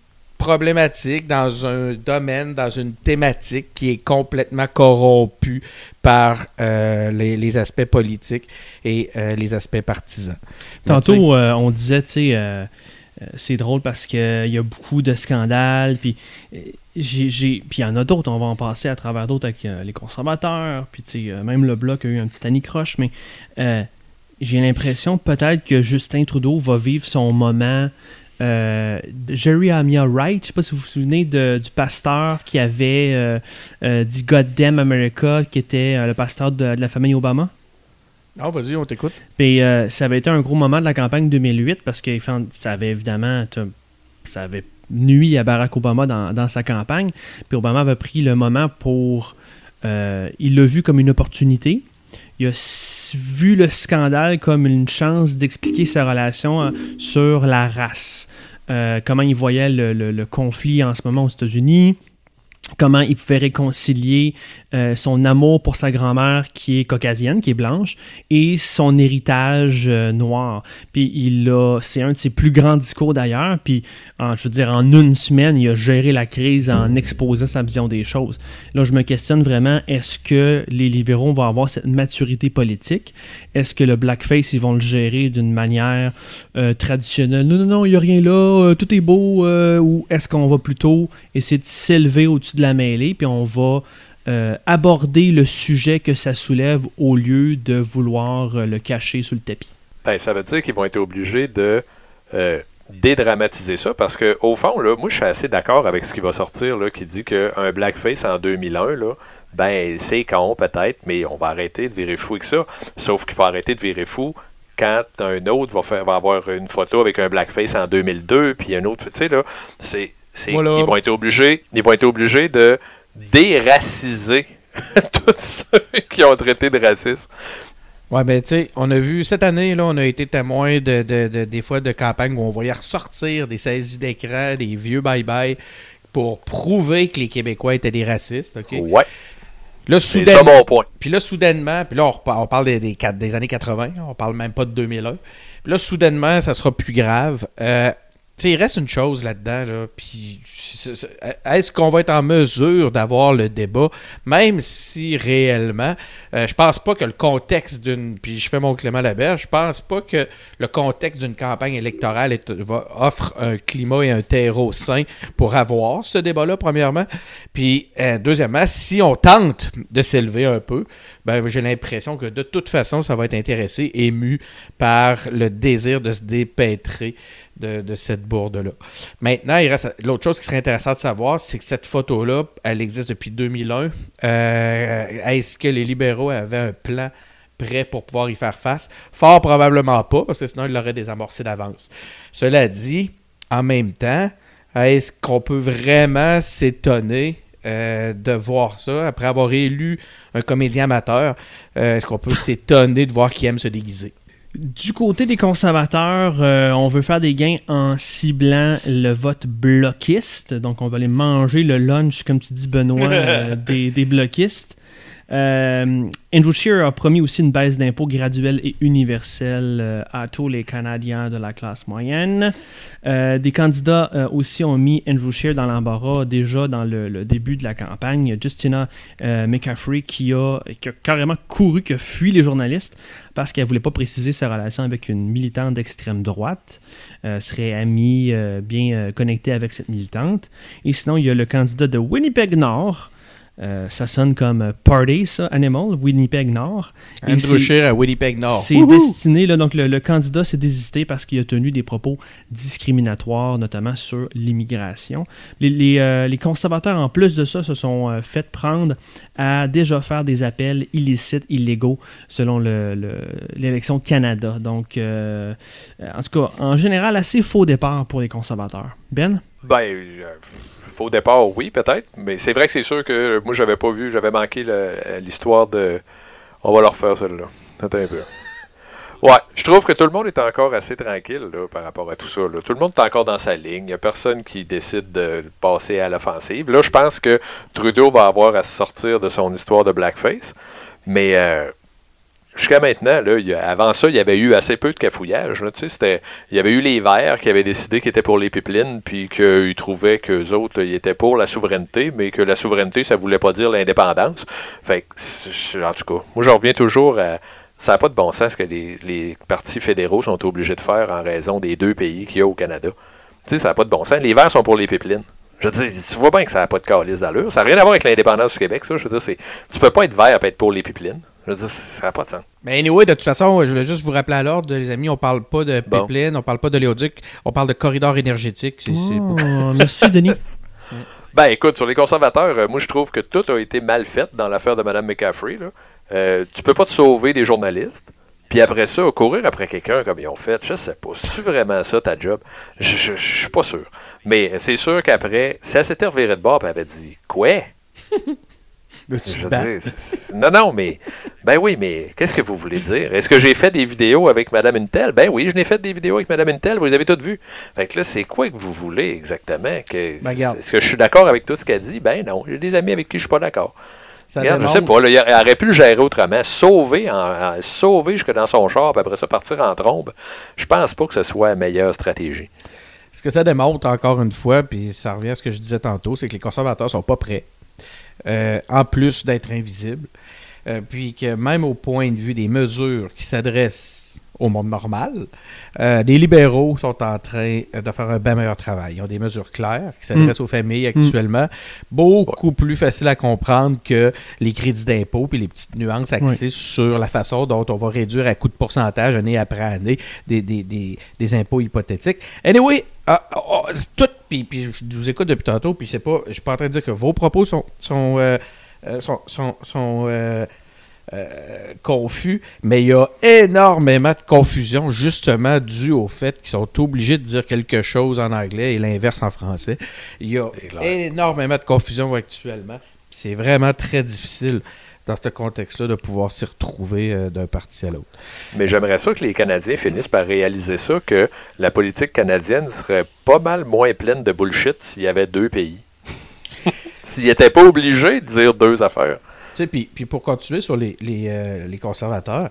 problématique, dans un domaine, dans une thématique qui est complètement corrompue par euh, les, les aspects politiques et euh, les aspects partisans. Tantôt, euh, on disait, tu sais, c'est drôle parce qu'il y a beaucoup de scandales, puis il y en a d'autres, on va en passer à travers d'autres avec les conservateurs, puis tu sais, même le Bloc a eu un petit anicroche, mais j'ai l'impression peut-être que Justin Trudeau va vivre son moment. Euh, Jerry Amia Wright, je sais pas si vous vous souvenez de- du pasteur qui avait euh, euh, dit God damn America, qui était le pasteur de- de la famille Obama. Ah, vas-y, on t'écoute. Puis ça avait été un gros moment de la campagne 2008 parce que ça avait évidemment ça avait nuit à Barack Obama dans, dans sa campagne. Puis Obama avait pris le moment pour. il l'a vu comme une opportunité. Il a vu le scandale comme une chance d'expliquer sa relation euh, sur la race. Euh, comment il voyait le conflit en ce moment aux États-Unis. Comment il pouvait réconcilier euh, son amour pour sa grand-mère qui est caucasienne, qui est blanche, et son héritage euh, noir. Puis il a, c'est un de ses plus grands discours d'ailleurs. Puis, en, je veux dire, en une semaine, il a géré la crise en exposant sa vision des choses. Là, je me questionne vraiment, est-ce que les libéraux vont avoir cette maturité politique? Est-ce que le blackface, ils vont le gérer d'une manière euh, traditionnelle? Non, non, non, il n'y a rien là, tout est beau. ou est-ce qu'on va plutôt essayer de s'élever au-dessus de la mêlée, puis on va euh, aborder le sujet que ça soulève au lieu de vouloir euh, le cacher sous le tapis? Ben, ça veut dire qu'ils vont être obligés de euh, dédramatiser ça parce que au fond, là, moi je suis assez d'accord avec ce qui va sortir là, qui dit qu'un blackface en 2001, là, ben c'est con peut-être, mais on va arrêter de virer fou avec ça. Sauf qu'il faut arrêter de virer fou quand un autre va, faire, va avoir une photo avec un blackface en 2002, puis un autre, tu sais là, c'est, c'est- Voilà. ils vont être obligés, ils vont être obligés de déraciser tous ceux qui ont traité de racistes. Ouais, ben tu sais, on a vu cette année, là, on a été témoin de, de- de- des fois de campagnes où on voyait ressortir des saisies d'écran, des vieux bye-bye pour prouver que les Québécois étaient des racistes, OK? Ouais, Là, c'est soudainement, ça mon point. Puis là, soudainement, puis là, on, parle des, des, quatre- des années 80, on parle même pas de 2001. Puis là, soudainement, ça sera plus grave. Euh, sais, il reste une chose là-dedans, là, puis est-ce qu'on va être en mesure d'avoir le débat, même si réellement, euh, je pense pas que le contexte d'une, puis je fais mon Clément Laberge, je pense pas que le contexte d'une campagne électorale est, offre un climat et un terreau sain pour avoir ce débat-là, premièrement, puis euh, deuxièmement, si on tente de s'élever un peu, ben, j'ai l'impression que de toute façon, ça va être intéressé, ému par le désir de se dépêtrer de, cette bourde-là. Maintenant, l'autre chose qui serait intéressante de savoir, c'est que cette photo-là, elle existe depuis 2001. Euh, est-ce que les libéraux avaient un plan prêt pour pouvoir y faire face? Fort probablement pas, parce que sinon, ils l'auraient désamorcé d'avance. Cela dit, en même temps, est-ce qu'on peut vraiment s'étonner euh, de voir ça? Après avoir élu un comédien amateur? Euh, est-ce qu'on peut s'étonner de voir qui aime se déguiser? Du côté des conservateurs, euh, on veut faire des gains en ciblant le vote bloquiste. Donc, on va aller manger le lunch, comme tu dis, Benoît, euh, des, des, bloquistes. Euh, Andrew Scheer a promis aussi une baisse d'impôts graduelle et universelle à tous les Canadiens de la classe moyenne. Des candidats aussi ont mis Andrew Scheer dans l'embarras déjà dans le, début de la campagne. Justina McCaffrey qui a, qui a, carrément couru, qui a fui les journalistes parce qu'elle ne voulait pas préciser sa relation avec une militante d'extrême droite. serait amie, bien connectée avec cette militante. Et sinon, il y a le candidat de Winnipeg Nord. Euh, ça sonne comme euh, Party, ça, Animal, Winnipeg Nord. Andrew Scheer à Winnipeg Nord. C'est destiné, là, donc le, candidat s'est désisté parce qu'il a tenu des propos discriminatoires, notamment sur l'immigration. Les, euh, les, conservateurs, en plus de ça, se sont fait prendre à déjà faire des appels illicites, illégaux, selon l'élection le, Canada. Donc, en tout cas, en général, assez faux départ pour les conservateurs. Ben? Ben, au départ, oui, peut-être. Mais c'est vrai que c'est sûr que moi, j'avais pas vu, j'avais manqué l'histoire de. On va leur faire celle-là. Attends un peu. Ouais, je trouve que tout le monde est encore assez tranquille là, par rapport à tout ça. Tout le monde est encore dans sa ligne. Il n'y a personne qui décide de passer à l'offensive. Là, je pense que Trudeau va avoir à sortir de son histoire de blackface. Mais euh, jusqu'à maintenant, là, avant ça, il y avait eu assez peu de cafouillage. il y avait eu les Verts qui avaient décidé qu'ils étaient pour les pipelines, puis qu'ils trouvaient qu'eux autres, ils étaient pour la souveraineté, mais que la souveraineté, ça voulait pas dire l'indépendance. Fait en tout cas, moi, j'en reviens toujours à. Ça n'a pas de bon sens que les, partis fédéraux sont obligés de faire en raison des deux pays qu'il y a au Canada. Tu sais, ça n'a pas de bon sens. Les Verts sont pour les pipelines. Je veux tu vois bien que ça n'a pas de calice d'allure. Ça n'a rien à voir avec l'indépendance du Québec, ça. Je veux dire, tu peux pas être vert et être pour les pipelines. Je veux dire, ça n'a pas de sens. Mais anyway, de toute façon, je voulais juste vous rappeler à l'ordre, les amis, on parle pas de pipeline, on parle pas de léoduc, on parle de corridor énergétique. Oh, merci, Denis. ben écoute, sur les conservateurs, euh, moi je trouve que tout a été mal fait dans l'affaire de Mme McCaffrey. Là. Euh, tu peux pas te sauver des journalistes. Puis après ça, courir après quelqu'un comme ils ont fait, je sais pas. C'est vraiment ça ta job? Je, je, suis pas sûr. Mais c'est sûr qu'après, si elle s'était revirée de bord et avait dit Quoi? Non, non, mais ben oui, mais qu'est-ce que vous voulez dire? Est-ce que j'ai fait des vidéos avec Madame Intel? Ben oui, je n'ai fait des vidéos avec Madame Intel, vous les avez toutes vues. Fait que là, c'est quoi que vous voulez exactement? Que, ben, Est-ce que je suis d'accord avec tout ce qu'elle dit? Ben non, j'ai des amis avec qui je suis pas d'accord. Regarde, je sais pas, là, il aurait pu le gérer autrement. Sauver, en, sauver jusque dans son char, puis après ça partir en trombe, je pense pas que ce soit la meilleure stratégie. Ce que ça démontre, encore une fois, puis ça revient à ce que je disais tantôt, c'est que les conservateurs sont pas prêts euh, en plus d'être invisible. Euh, puis que même au point de vue des mesures qui s'adressent au monde normal, euh, les libéraux sont en train de faire un bien meilleur travail. Ils ont des mesures claires qui s'adressent mm. aux familles actuellement, beaucoup plus faciles à comprendre que les crédits d'impôt puis les petites nuances axées sur la façon dont on va réduire à coup de pourcentage année après année des, des, des, des impôts hypothétiques. Anyway, ah, oh, tout, puis, je vous écoute depuis tantôt, puis c'est pas, je suis pas en train de dire que vos propos sont, sont, euh, euh, sont, euh, confus, mais il y a énormément de confusion justement dû au fait qu'ils sont obligés de dire quelque chose en anglais et l'inverse en français. Il y a énormément de confusion actuellement. C'est vraiment très difficile dans ce contexte-là, de pouvoir s'y retrouver euh, d'un parti à l'autre. Mais j'aimerais ça que les Canadiens finissent par réaliser ça, que la politique canadienne serait pas mal moins pleine de bullshit s'il y avait deux pays. s'ils n'étaient pas obligés de dire deux affaires. Puis, pour continuer sur les, les, euh, conservateurs,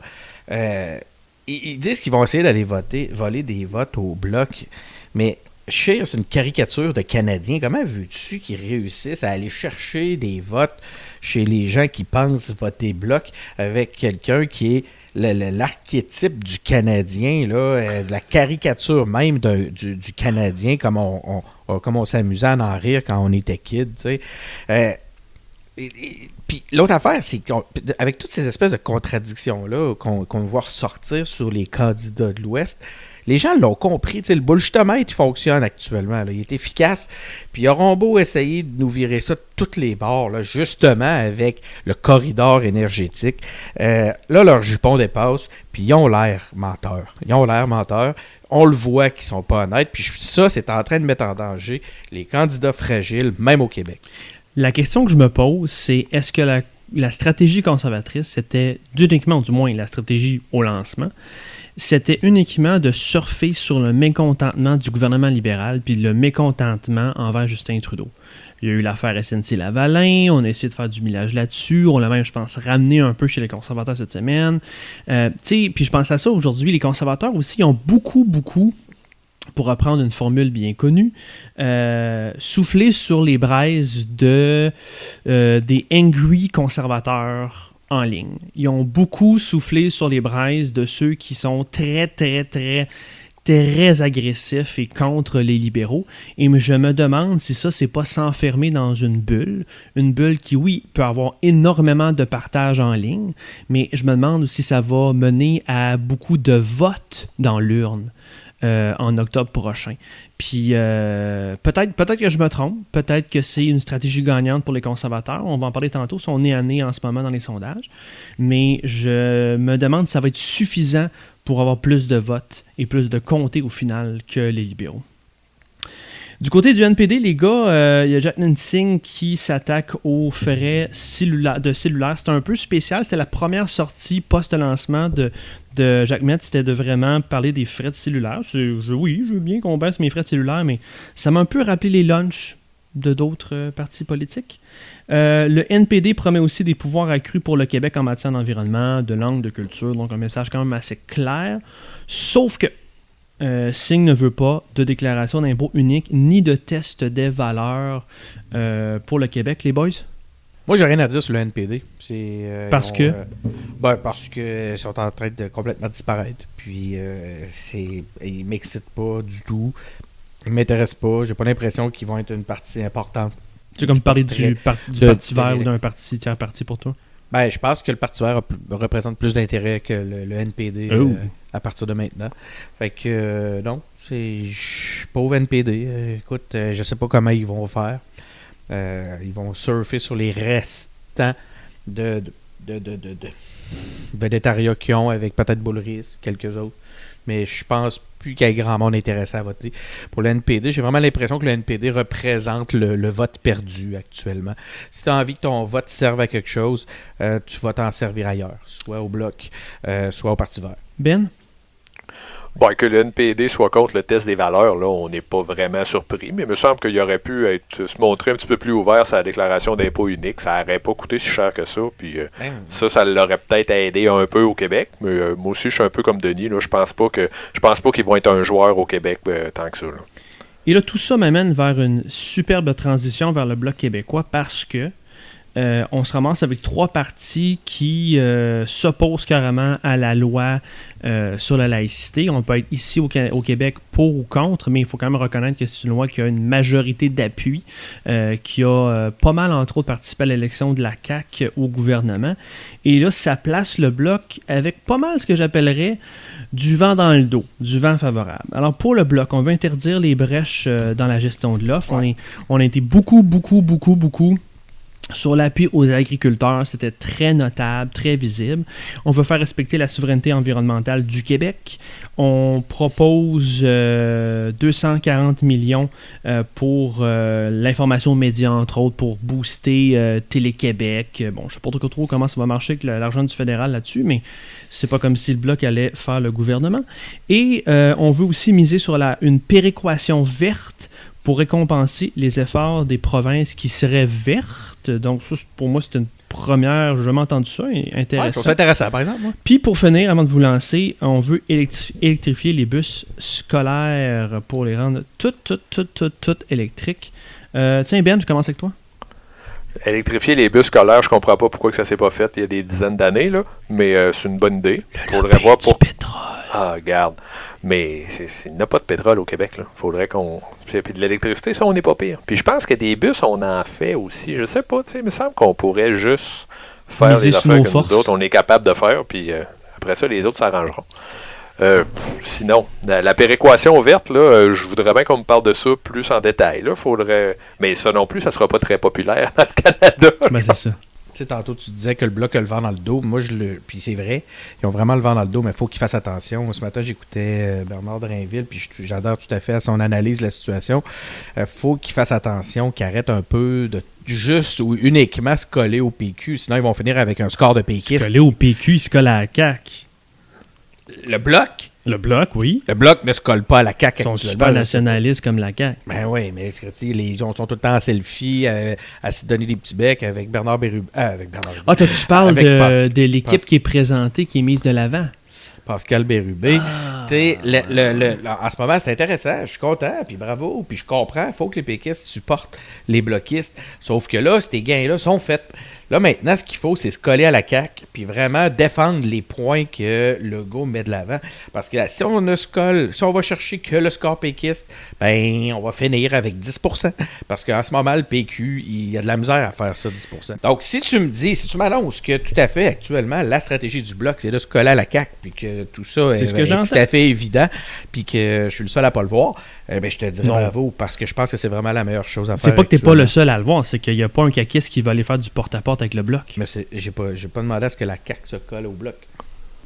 euh, ils, disent qu'ils vont essayer d'aller voter, voler des votes au bloc, mais Scheer, c'est une caricature de Canadiens. Comment veux-tu qu'ils réussissent à aller chercher des votes chez les gens qui pensent voter bloc avec quelqu'un qui est l'archétype du Canadien, là, euh, la caricature même du, Canadien, comme on, s'amusait à en rire quand on était kid. Puis l'autre affaire, c'est qu'avec toutes ces espèces de contradictions-là qu'on voit ressortir sur les candidats de l'Ouest, les gens l'ont compris. le bullshitomètre fonctionne actuellement. Il est efficace. Puis ils auront beau essayer de nous virer ça de toutes les bords, là, justement avec le corridor énergétique. Euh, là, leur jupon dépasse, puis ils ont l'air menteurs. Ils ont l'air menteurs. On le voit qu'ils sont pas honnêtes. Puis ça, c'est en train de mettre en danger les candidats fragiles, même au Québec. La question que je me pose, c'est est-ce que la, stratégie conservatrice, c'était uniquement, du moins la stratégie au lancement, c'était uniquement de surfer sur le mécontentement du gouvernement libéral puis le mécontentement envers Justin Trudeau? Il y a eu l'affaire SNC-Lavalin, on a essayé de faire du millage là-dessus, on l'a même, je pense, ramené un peu chez les conservateurs cette semaine. Euh, puis je pense à ça aujourd'hui, les conservateurs aussi ont beaucoup, beaucoup pour reprendre une formule bien connue, euh, soufflé sur les braises de, euh, des angry conservateurs en ligne. Ils ont beaucoup soufflé sur les braises de ceux qui sont très, très, très, très agressifs et contre les libéraux. Et je me demande si ça, c'est pas s'enfermer dans une bulle. Une bulle qui, oui, peut avoir énormément de partage en ligne, mais je me demande si ça va mener à beaucoup de votes dans l'urne. Euh, en octobre prochain. Puis euh, peut-être peut que je me trompe, peut-être que c'est une stratégie gagnante pour les conservateurs. On va en parler tantôt, sont nez à nez en ce moment dans les sondages. Mais je me demande si ça va être suffisant pour avoir plus de votes et plus de comtés au final que les libéraux. Du côté du NPD, les gars, euh, il y a Jack Nansing qui s'attaque aux frais de cellulaire. C'était un peu spécial. C'était la première sortie post-lancement de, de Jacques Metz. C'était de vraiment parler des frais de cellulaire. Oui, je veux bien qu'on baisse mes frais de cellulaire, mais ça m'a un peu rappelé les lunchs de d'autres euh, partis politiques. Euh, le NPD promet aussi des pouvoirs accrus pour le Québec en matière d'environnement, de langue, de culture. Donc un message quand même assez clair. Sauf que euh, Signe ne veut pas de déclaration d'impôt unique ni de test des valeurs euh, pour le Québec, les boys? Moi, j'ai rien à dire sur le NPD. Euh, parce que? Ben, parce qu'ils sont en train de complètement disparaître. Puis, c'est, ils m'excitent pas du tout. Ils m'intéressent pas. J'ai pas l'impression qu'ils vont être une partie importante. Tu comme parler du, Parti vert ou d'un parti tiers parti pour toi? Ben, je pense que le Parti vert représente plus d'intérêt que le, NPD à partir de maintenant. Fait que euh, non, c'est pauvre NPD. Euh, écoute, euh, je sais pas comment ils vont faire. ils vont surfer sur les restants de de, de, de, de, qu'ils ont avec peut-être Bullris, quelques autres. Mais je pense plus qu'il y ait grand monde intéressé à voter pour le NPD. J'ai vraiment l'impression que le NPD représente le, vote perdu actuellement. Si tu as envie que ton vote serve à quelque chose, tu vas t'en servir ailleurs, soit au Bloc, soit au Parti vert. Ben? Bon, que le NPD soit contre le test des valeurs, là, on n'est pas vraiment surpris, mais il me semble qu'il aurait pu être, se montrer un petit peu plus ouvert sa déclaration d'impôt unique. Ça n'aurait pas coûté si cher que ça. Puis euh, ben ça, ça l'aurait peut-être aidé un peu au Québec. Mais euh, moi aussi, je suis un peu comme Denis. Là, je pense pas que je pense pas qu'ils vont être un joueur au Québec euh, tant que ça. Et là, tout ça m'amène vers une superbe transition vers le Bloc québécois parce que euh, on se ramasse avec trois partis qui euh, s'opposent carrément à la loi euh, sur la laïcité. On peut être ici au, Québec pour ou contre, mais il faut quand même reconnaître que c'est une loi qui a une majorité d'appui, qui a pas mal, entre autres, participé à l'élection de la CAQ au gouvernement. Et là, ça place le bloc avec pas mal ce que j'appellerais du vent dans le dos, du vent favorable. Alors pour le bloc, on veut interdire les brèches dans la gestion de l'offre. On, on a été beaucoup, beaucoup, beaucoup, beaucoup sur l'appui aux agriculteurs, c'était très notable, très visible. On veut faire respecter la souveraineté environnementale du Québec. On propose 240 euh, millions euh, pour euh, l'information média, entre autres, pour booster Télé-Québec. Bon, je ne sais pas trop comment ça va marcher avec l'argent du fédéral là-dessus, mais c'est pas comme si le bloc allait faire le gouvernement. Et on veut aussi miser sur une péréquation verte pour récompenser les efforts des provinces qui seraient vertes. Donc, pour moi, c'est une première, j'ai jamais entendu ça, Ouais, intéressant. ça intéressant, par exemple. Puis pour finir, avant de vous lancer, on veut électri- électrifier les bus scolaires pour les rendre toutes, toutes, toutes, toutes, toutes électriques. Euh, tiens Ben, je commence avec toi. Électrifier les bus scolaires, je comprends pas pourquoi que ça s'est pas fait il y a des dizaines d'années, là. Mais euh, c'est une bonne idée. Faudrait voir pour. pétrole. Ah, regarde. Mais c'est- c'est- il n'y a pas de pétrole au Québec, là. Faudrait qu'on. Puis de l'électricité, ça, on n'est pas pire. Puis je pense que des bus, on en fait aussi. Je sais pas, tu sais, il me semble qu'on pourrait juste faire Miser les sur affaires nos que forces. nous autres, on est capable de faire. Puis euh, après ça, les autres s'arrangeront. Euh, sinon, la, la péréquation verte, là, euh, je voudrais bien qu'on me parle de ça plus en détail. Là. Faudrait... Mais ça non plus, ça sera pas très populaire dans le Canada. Ben, c'est ça. Tu sais, tantôt, tu disais que le bloc a le vent dans le dos. Moi, je le. Puis c'est vrai, ils ont vraiment le vent dans le dos, mais il faut qu'ils fassent attention. Ce matin, j'écoutais euh, Bernard Drainville, puis j'adore tout à fait son analyse de la situation. Il faut qu'ils fassent attention, qu'ils arrêtent un peu de juste ou uniquement se coller au PQ. Sinon, ils vont finir avec un score de Se péquiste. coller au PQ, il se colle à la CAQ. Le bloc, Le bloc, oui. le bloc ne se colle pas à la CAQ Ils sont super nationalistes comme la CAQ. Ben oui, mais les gens sont tout le temps en selfie, euh, à se donner des petits becs avec Bernard Bérubé. ah, avec Bernard Bérubé. Ah, toi, tu parles Avec de, de l'équipe qui est présentée, qui est mise de l'avant. Pascal Bérubé. Ah. Le- le- en ce moment, c'est intéressant. Je suis content, puis bravo, puis je comprends. Il faut que les péquistes supportent les bloquistes. Sauf que là, ces gains-là sont faits. Là, maintenant, ce qu'il faut, c'est se coller à la CAQ, puis vraiment défendre les points que Legault met de l'avant. Parce que si on ne se colle, si on va chercher que le score péquiste, ben, on va finir avec 10% Parce qu'en ce moment, le PQ, il y a de la misère à faire ça, 10% Donc, si tu me dis, si tu m'annonces que tout à fait, actuellement, la stratégie du bloc, c'est de se coller à la CAQ, puis que tout ça C'est est, ce que est tout à fait évident, puis que je suis le seul à pas le voir, eh ben, je te dirais Non. bravo, parce que je pense que c'est vraiment la meilleure chose à faire. C'est pas que t'es pas le seul à le voir, c'est qu'il n'y a pas un caquiste qui va aller faire du porte-à-porte avec le bloc. Mais j'ai pas, pas demandé à ce que la CAQ se colle au bloc.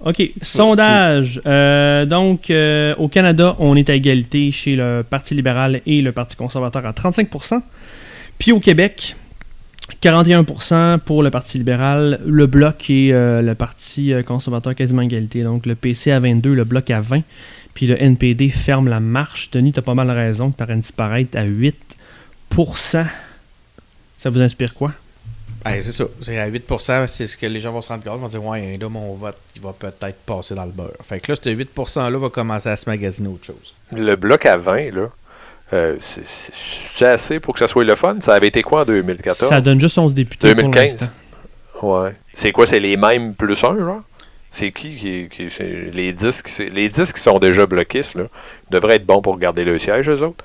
OK. Sondage. Euh, donc, euh, au Canada, on est à égalité chez le Parti libéral et le Parti conservateur à 35% Puis au Québec, 41% pour le Parti libéral, le Bloc et euh, le Parti conservateur quasiment égalité. Donc, le PC à 22, le Bloc à 20. Puis le NPD ferme la marche. Denis, t'as pas mal raison. Tu en disparaître à 8% Ça vous inspire quoi? C'est ça. C'est à 8% c'est ce que les gens vont se rendre compte. Ils vont dire, ouais, là, mon vote, il va peut-être passer dans le beurre. Fait que là, ce 8 %-là va commencer à se magasiner autre chose. Le bloc à 20, là, euh, c'est- assez pour que ça soit le fun. Ça avait été quoi en 2014? Ça donne juste 11 députés pour 2015. l'instant. Ouais. C'est quoi, c'est les mêmes plus un, genre? C'est qui qui. les 10 qui, c'est- les 10 qui sont déjà bloquistes, là, devraient être bons pour garder le siège, eux autres.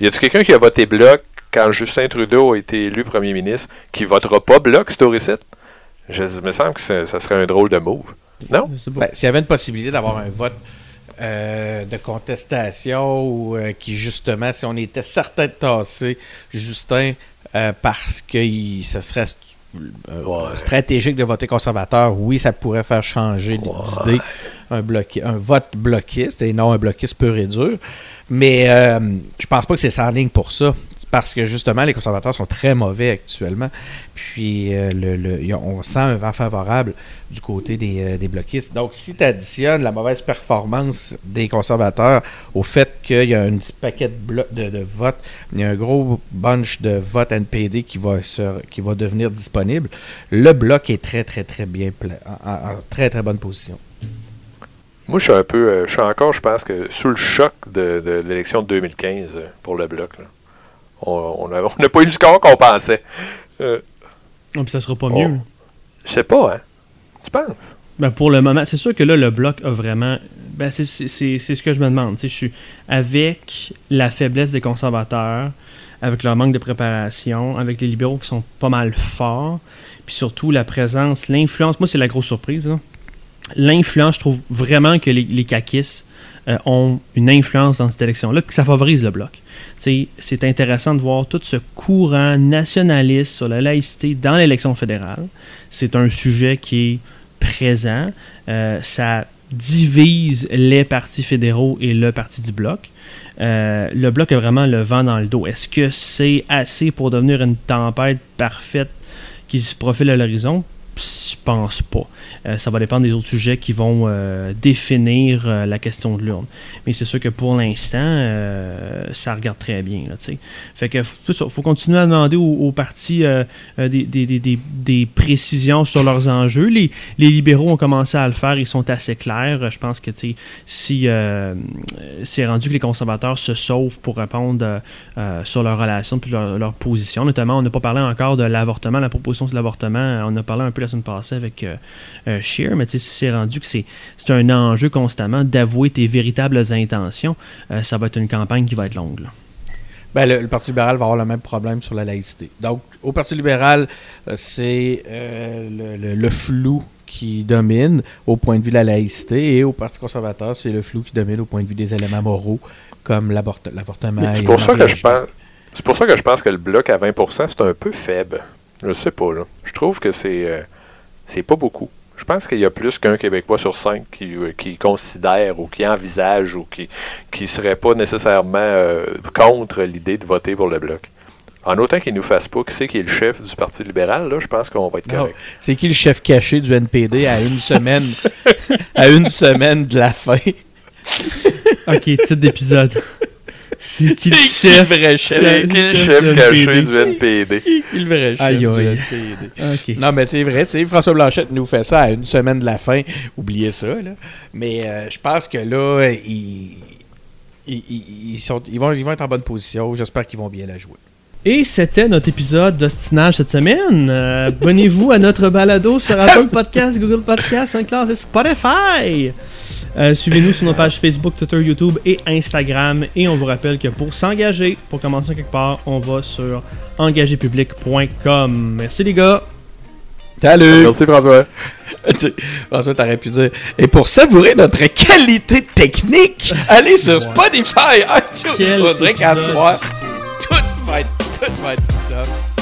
Y a-t-il quelqu'un qui a voté bloc quand Justin Trudeau a été élu premier ministre qui votera pas bloc, Storicite? Je il me semble que ça, ça serait un drôle de move. Non? Je. Ben, S'il y avait une possibilité d'avoir un vote euh, de contestation ou euh, qui, justement, si on était certain de tasser Justin euh, parce que il- ce serait euh, Ouais. stratégique de voter conservateur, oui, ça pourrait faire changer d'idée un, bloqué, un vote bloquiste et non un bloquiste pur et dur. Mais euh, je pense pas que c'est sans ligne pour ça. Parce que justement, les conservateurs sont très mauvais actuellement. Puis euh, le, on sent un vent favorable du côté des, euh, des bloquistes. Donc, si tu additionnes la mauvaise performance des conservateurs au fait qu'il y a un petit paquet de, de, de votes, il y a un gros bunch de votes NPD qui va, se- qui va devenir disponible, le bloc est très, très, très bien, en- en très, très bonne position. Moi, je suis un peu. euh, je suis encore, je pense, que sous le choc de, de l'élection de 2015 euh, pour le bloc. là. On n'a pas eu le score qu'on pensait. Euh, Ah, puis ça sera pas Oh. mieux. je sais pas, hein? Tu penses? Ben, pour le moment, c'est sûr que là, le bloc a vraiment. Ben, c'est- c'est c'est- c'est ce que je me demande. Je suis avec la faiblesse des conservateurs, avec leur manque de préparation, avec les libéraux qui sont pas mal forts, puis surtout la présence, l'influence. Moi, c'est la grosse surprise. L'influence, je trouve vraiment que les, les caquistes euh, ont une influence dans cette élection-là, puis que ça favorise le bloc. C'est intéressant de voir tout ce courant nationaliste sur la laïcité dans l'élection fédérale. C'est un sujet qui est présent. Euh, ça divise les partis fédéraux et le parti du bloc. Euh, le bloc a vraiment le vent dans le dos. Est-ce que c'est assez pour devenir une tempête parfaite qui se profile à l'horizon? Je pense pas. Euh, ça va dépendre des autres sujets qui vont euh, définir euh, la question de l'urne. Mais c'est sûr que pour l'instant, ça regarde très bien. Là, faut, continuer à demander aux, partis des, précisions sur leurs enjeux. Les, libéraux ont commencé à le faire, ils sont assez clairs. Je pense que si c'est rendu que les conservateurs se sauvent pour répondre sur leurs relations puis leur, leur position, notamment on n'a pas parlé encore de l'avortement, la proposition sur l'avortement, on a parlé un peu la semaine passée avec euh, euh, Scheer, mais tu sais, si c'est rendu que c'est c'est un enjeu constamment d'avouer tes véritables intentions, euh, ça va être une campagne qui va être longue. là. Ben, le, le Parti libéral va avoir le même problème sur la laïcité. Donc, au Parti libéral, euh, c'est euh, le, le- le flou qui domine au point de vue de la laïcité et au Parti conservateur, c'est le flou qui domine au point de vue des éléments moraux comme l'avortement. C'est et pour le ça que mariage je pense. C'est pour ça que je pense que le bloc à 20%, c'est un peu faible. Je sais pas, là. Je trouve que c'est euh, c'est pas beaucoup. Je pense qu'il y a plus qu'un Québécois sur cinq qui, euh, qui considère ou qui envisage ou qui qui serait pas nécessairement euh, contre l'idée de voter pour le bloc. En autant qu'il nous fasse pas qui c'est qui est le chef du Parti libéral, là, je pense qu'on va être correct. C'est qui le chef caché du NPD à une semaine à une semaine de la fin? Ok, titre d'épisode. C'est qui le chef? vrai chef? C'est- Qui le chef caché du NPD? Qui le vrai chef Aïe, du. NPD? Non, mais c'est vrai, c'est François Blanchette nous fait ça à une semaine de la fin. Oubliez ça, là. Mais euh, je pense que là, ils, ils, ils- sont, ils, vont, ils vont être en bonne position. J'espère qu'ils vont bien la jouer. Et c'était notre épisode d'ostinage cette semaine. Euh, Abonnez-vous à notre balado sur Apple Podcast, Google Podcast, SoundCloud et Spotify. Euh, Suivez-nous sur nos pages Facebook, Twitter, YouTube et Instagram. Et on vous rappelle que pour s'engager, pour commencer quelque part, on va sur engagépublic.com. Merci les gars. Salut! Merci François. François, t'aurais pu dire. Et pour savourer notre qualité technique, allez sur Ouais. Spotify, iTunes. On dirait qu'à soir, tout va être, tout va être top.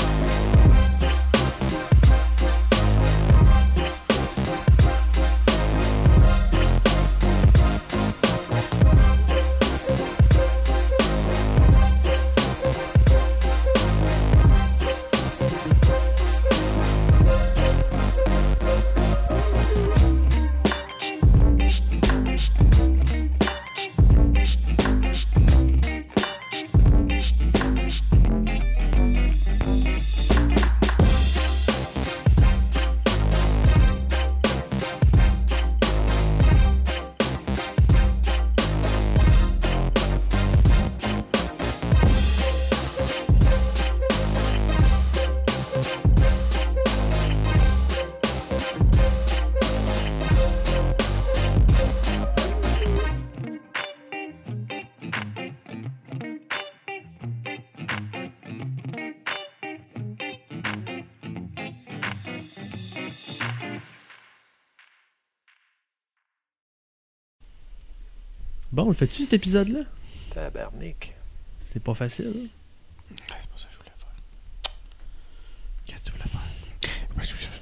le fait-tu cet épisode-là? Tabarnak. C'est pas facile. Hein? C'est pas ça que je voulais faire. Qu'est-ce que tu voulais faire?